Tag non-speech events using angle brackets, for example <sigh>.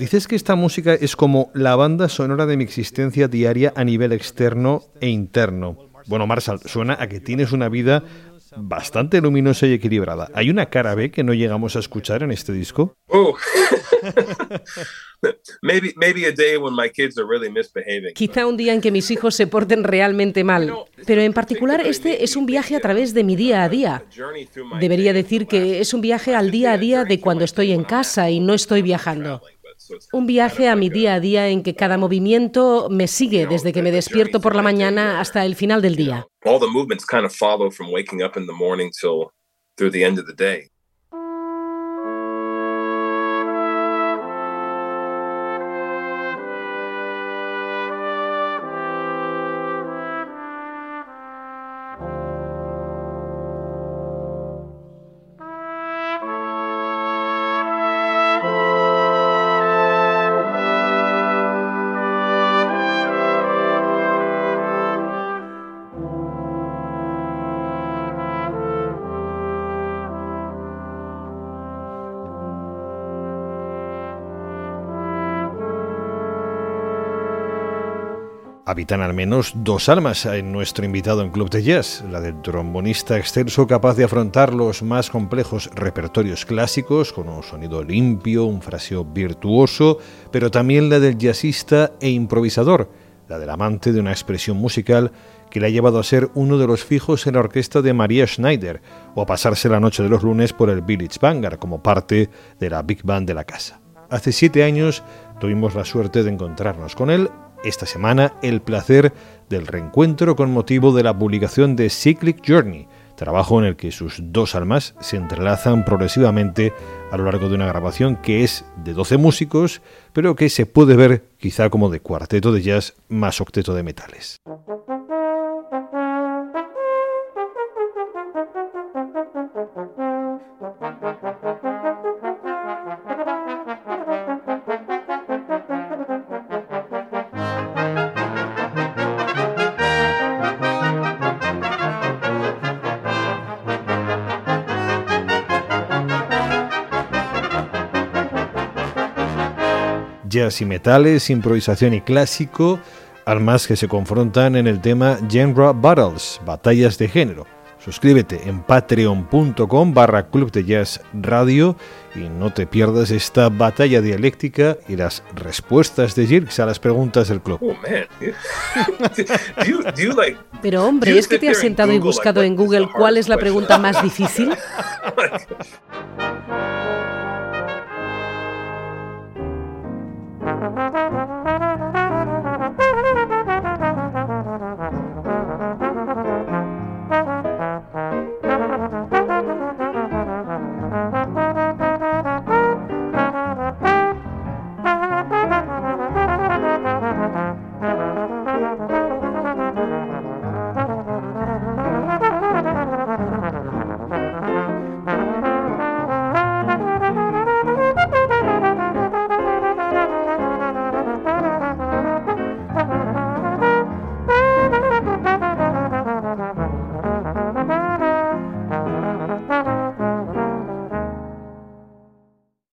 Dices que esta música es como la banda sonora de mi existencia diaria a nivel externo e interno. Bueno, Marshall, suena a que tienes una vida bastante luminosa y equilibrada. ¿Hay una cara B que no llegamos a escuchar en este disco? Oh. Quizá un día en que mis hijos se porten realmente mal, pero en particular este es un viaje a través de mi día a día. Debería decir que es un viaje al día a día de cuando estoy en casa y no estoy viajando. Un viaje a mi día a día en que cada movimiento me sigue desde que me despierto por la mañana hasta el final del día. Habitan al menos dos almas en nuestro invitado en Club de Jazz, la del trombonista excelso capaz de afrontar los más complejos repertorios clásicos con un sonido limpio, un fraseo virtuoso, pero también la del jazzista e improvisador, la del amante de una expresión musical que le ha llevado a ser uno de los fijos en la orquesta de María Schneider o a pasarse la noche de los lunes por el Village Vanguard como parte de la Big Band de la casa. Hace siete años tuvimos la suerte de encontrarnos con él esta semana el placer del reencuentro con motivo de la publicación de Cyclic Journey, trabajo en el que sus dos almas se entrelazan progresivamente a lo largo de una grabación que es de 12 músicos, pero que se puede ver quizá como de cuarteto de jazz más octeto de metales. Jazz y metales, improvisación y clásico, almas que se confrontan en el tema Genre Battles, batallas de género. Suscríbete en patreon.com barra club de jazz radio y no te pierdas esta batalla dialéctica y las respuestas de Jirks a las preguntas del club. Oh, <laughs> Pero hombre, ¿es que te has sentado y buscado en Google cuál es la pregunta más difícil? <laughs>